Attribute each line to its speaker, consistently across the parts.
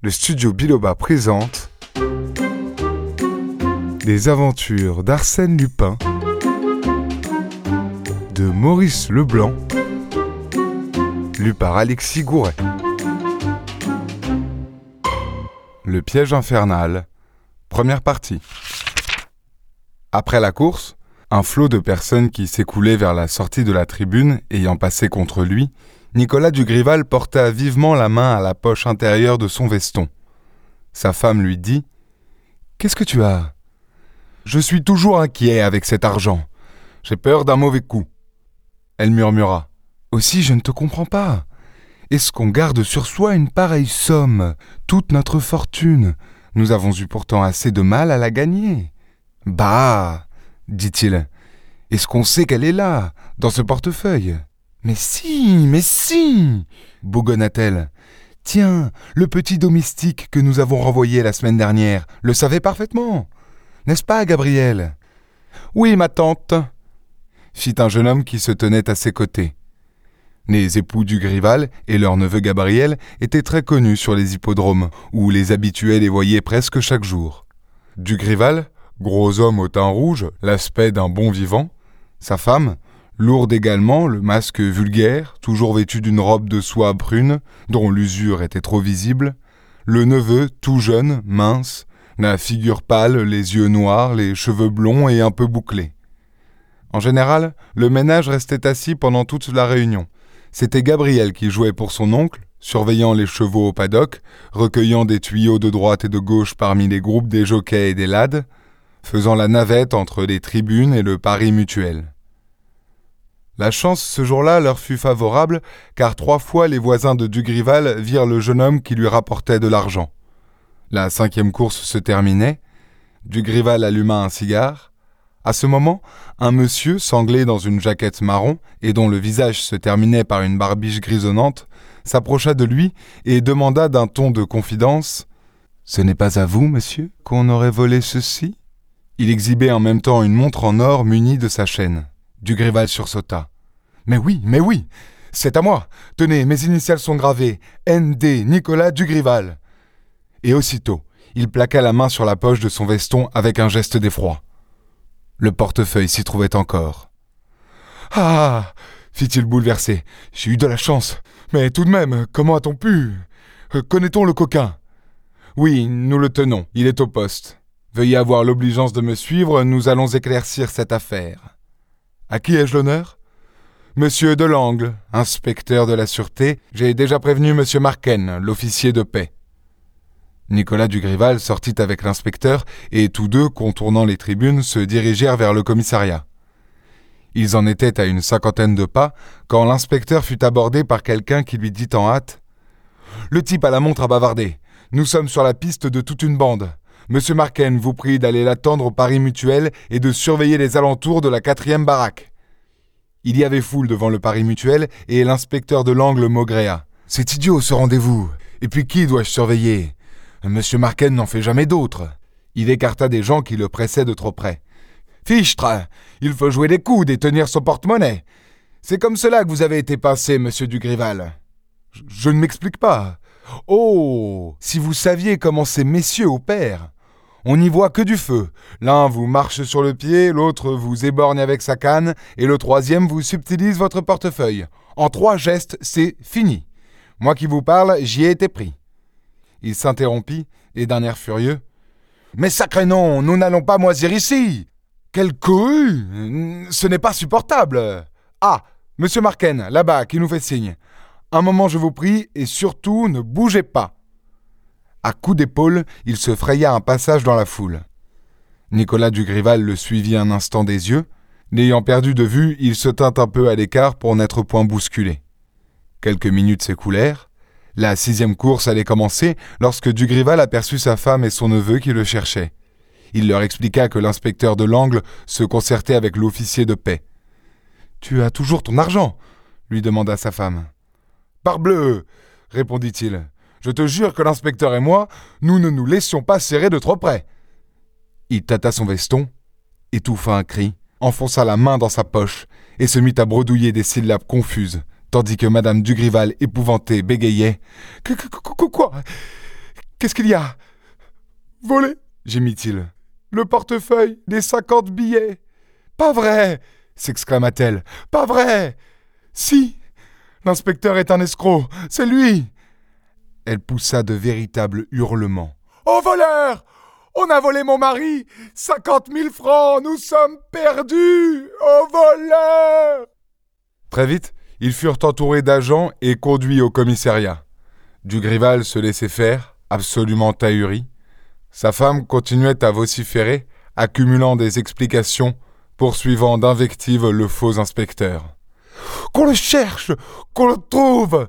Speaker 1: le studio Biloba présente Les aventures d'Arsène Lupin de Maurice Leblanc, lu par Alexis Gouret. Le piège infernal, première partie. Après la course, un flot de personnes qui s'écoulaient vers la sortie de la tribune ayant passé contre lui, Nicolas Dugrival porta vivement la main à la poche intérieure de son veston. Sa femme lui dit Qu'est-ce que tu as? Je suis toujours inquiet avec cet argent. J'ai peur d'un mauvais coup. Elle murmura Aussi, je ne te comprends pas. Est-ce qu'on garde sur soi une pareille somme, toute notre fortune? Nous avons eu pourtant assez de mal à la gagner. Bah dit-il. Est-ce qu'on sait qu'elle est là, dans ce portefeuille? Mais si, mais si bougonna-t-elle. Tiens, le petit domestique que nous avons renvoyé la semaine dernière le savait parfaitement. N'est-ce pas, Gabriel? Oui, ma tante, fit un jeune homme qui se tenait à ses côtés. Les époux du Grival et leur neveu Gabriel étaient très connus sur les hippodromes, où les habitués les voyaient presque chaque jour. Du Grival, gros homme au teint rouge, l'aspect d'un bon vivant, sa femme, lourde également, le masque vulgaire, toujours vêtu d'une robe de soie brune, dont l'usure était trop visible, le neveu, tout jeune, mince, la figure pâle, les yeux noirs, les cheveux blonds et un peu bouclés. En général, le ménage restait assis pendant toute la réunion. C'était Gabriel qui jouait pour son oncle, surveillant les chevaux au paddock, recueillant des tuyaux de droite et de gauche parmi les groupes des jockeys et des lades, faisant la navette entre les tribunes et le pari mutuel. La chance ce jour-là leur fut favorable, car trois fois les voisins de Dugrival virent le jeune homme qui lui rapportait de l'argent. La cinquième course se terminait. Dugrival alluma un cigare. À ce moment, un monsieur, sanglé dans une jaquette marron et dont le visage se terminait par une barbiche grisonnante, s'approcha de lui et demanda d'un ton de confidence Ce n'est pas à vous, monsieur, qu'on aurait volé ceci? Il exhibait en même temps une montre en or munie de sa chaîne. Dugrival sursauta. Mais oui, mais oui, c'est à moi. Tenez, mes initiales sont gravées. N.D. Nicolas Dugrival. Et aussitôt, il plaqua la main sur la poche de son veston avec un geste d'effroi. Le portefeuille s'y trouvait encore. Ah fit-il bouleversé. J'ai eu de la chance. Mais tout de même, comment a-t-on pu? Euh, Connaît-on le coquin? Oui, nous le tenons. Il est au poste. Veuillez avoir l'obligeance de me suivre, nous allons éclaircir cette affaire. À qui ai-je l'honneur? Monsieur Delangle, inspecteur de la sûreté, j'ai déjà prévenu monsieur Marken, l'officier de paix. Nicolas Dugrival sortit avec l'inspecteur et tous deux, contournant les tribunes, se dirigèrent vers le commissariat. Ils en étaient à une cinquantaine de pas quand l'inspecteur fut abordé par quelqu'un qui lui dit en hâte Le type à la montre a bavardé. Nous sommes sur la piste de toute une bande. Monsieur Marken vous prie d'aller l'attendre au Paris Mutuel et de surveiller les alentours de la quatrième baraque. Il y avait foule devant le Paris Mutuel et l'inspecteur de l'angle maugréa. C'est idiot ce rendez-vous. Et puis qui dois-je surveiller? Monsieur Marken n'en fait jamais d'autres. Il écarta des gens qui le pressaient de trop près. Fichtre Il faut jouer les coudes et tenir son porte-monnaie. C'est comme cela que vous avez été passé, monsieur Dugrival. Je ne m'explique pas. Oh Si vous saviez comment ces messieurs opèrent on n'y voit que du feu. L'un vous marche sur le pied, l'autre vous éborgne avec sa canne, et le troisième vous subtilise votre portefeuille. En trois gestes, c'est fini. Moi qui vous parle, j'y ai été pris. Il s'interrompit, et d'un air furieux. Mais sacré nom, nous n'allons pas moisir ici. Quelle cohue Ce n'est pas supportable. Ah, monsieur Marken, là-bas, qui nous fait signe. Un moment, je vous prie, et surtout, ne bougez pas. À coups d'épaule, il se fraya un passage dans la foule. Nicolas Dugrival le suivit un instant des yeux. N'ayant perdu de vue, il se tint un peu à l'écart pour n'être point bousculé. Quelques minutes s'écoulèrent. La sixième course allait commencer lorsque Dugrival aperçut sa femme et son neveu qui le cherchaient. Il leur expliqua que l'inspecteur de l'angle se concertait avec l'officier de paix. Tu as toujours ton argent lui demanda sa femme. Parbleu répondit-il. Je te jure que l'inspecteur et moi, nous ne nous laissions pas serrer de trop près. Il tâta son veston, étouffa un cri, enfonça la main dans sa poche et se mit à bredouiller des syllabes confuses, tandis que Madame Dugrival, épouvantée, bégayait. Quoi? Qu'est-ce qu'il y a? Volé gémit-il. Le portefeuille, les cinquante billets. Pas vrai s'exclama-t-elle. Pas vrai Si L'inspecteur est un escroc, c'est lui Elle poussa de véritables hurlements. Au voleur On a volé mon mari Cinquante mille francs Nous sommes perdus Au voleur Très vite, ils furent entourés d'agents et conduits au commissariat. Dugrival se laissait faire, absolument ahuri. Sa femme continuait à vociférer, accumulant des explications, poursuivant d'invectives le faux inspecteur. Qu'on le cherche, qu'on le trouve.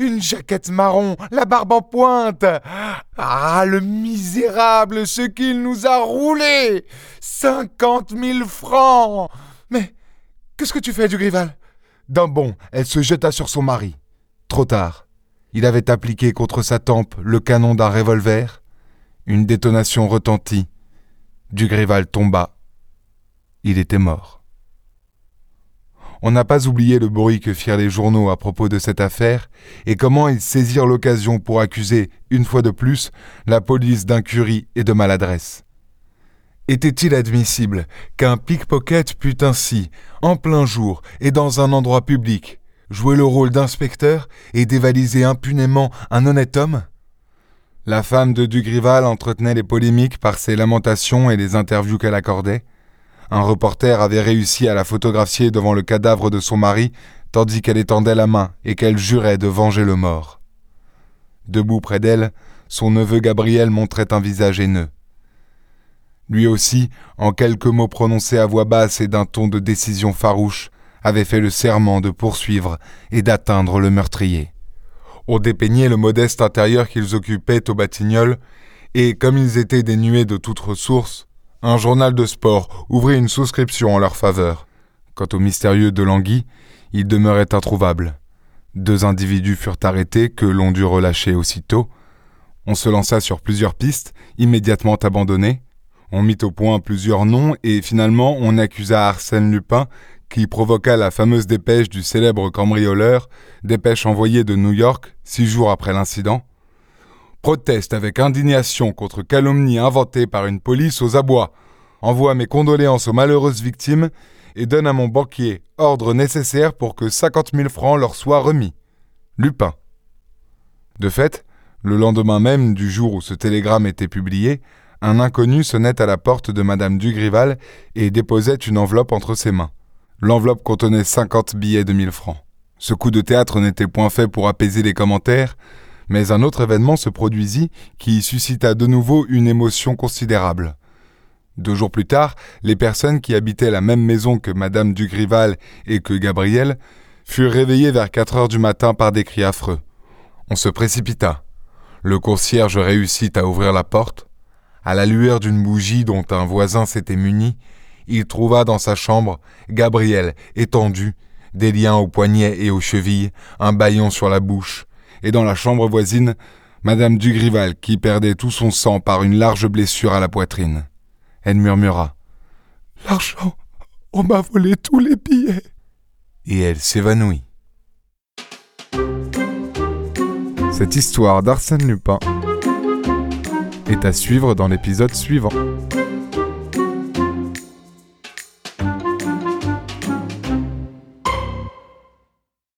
Speaker 1: Une jaquette marron, la barbe en pointe. Ah, le misérable, ce qu'il nous a roulé. Cinquante mille francs. Mais qu'est-ce que tu fais, Dugrival? D'un bond, elle se jeta sur son mari. Trop tard. Il avait appliqué contre sa tempe le canon d'un revolver. Une détonation retentit. Dugrival tomba. Il était mort. On n'a pas oublié le bruit que firent les journaux à propos de cette affaire et comment ils saisirent l'occasion pour accuser, une fois de plus, la police d'incurie et de maladresse. Était-il admissible qu'un pickpocket pût ainsi, en plein jour et dans un endroit public, jouer le rôle d'inspecteur et dévaliser impunément un honnête homme? La femme de Dugrival entretenait les polémiques par ses lamentations et les interviews qu'elle accordait. Un reporter avait réussi à la photographier devant le cadavre de son mari, tandis qu'elle étendait la main et qu'elle jurait de venger le mort. Debout près d'elle, son neveu Gabriel montrait un visage haineux. Lui aussi, en quelques mots prononcés à voix basse et d'un ton de décision farouche, avait fait le serment de poursuivre et d'atteindre le meurtrier. On dépeignait le modeste intérieur qu'ils occupaient au Batignolles, et comme ils étaient dénués de toute ressource, un journal de sport ouvrit une souscription en leur faveur. Quant au mystérieux de Languy, il demeurait introuvable. Deux individus furent arrêtés que l'on dut relâcher aussitôt. On se lança sur plusieurs pistes, immédiatement abandonnées. On mit au point plusieurs noms et finalement on accusa Arsène Lupin qui provoqua la fameuse dépêche du célèbre cambrioleur, dépêche envoyée de New York six jours après l'incident, proteste avec indignation contre calomnie inventée par une police aux abois, envoie mes condoléances aux malheureuses victimes et donne à mon banquier ordre nécessaire pour que cinquante mille francs leur soient remis. Lupin. De fait, le lendemain même du jour où ce télégramme était publié, un inconnu sonnait à la porte de Madame Dugrival et déposait une enveloppe entre ses mains. L'enveloppe contenait cinquante billets de mille francs. Ce coup de théâtre n'était point fait pour apaiser les commentaires, mais un autre événement se produisit qui suscita de nouveau une émotion considérable. Deux jours plus tard, les personnes qui habitaient la même maison que Madame Dugrival et que Gabriel furent réveillées vers quatre heures du matin par des cris affreux. On se précipita. Le concierge réussit à ouvrir la porte. À la lueur d'une bougie dont un voisin s'était muni, il trouva dans sa chambre Gabriel étendu, des liens aux poignets et aux chevilles, un bâillon sur la bouche, et dans la chambre voisine, Madame Dugrival qui perdait tout son sang par une large blessure à la poitrine. Elle murmura L'argent, on m'a volé tous les billets. Et elle s'évanouit. Cette histoire d'Arsène Lupin est à suivre dans l'épisode suivant.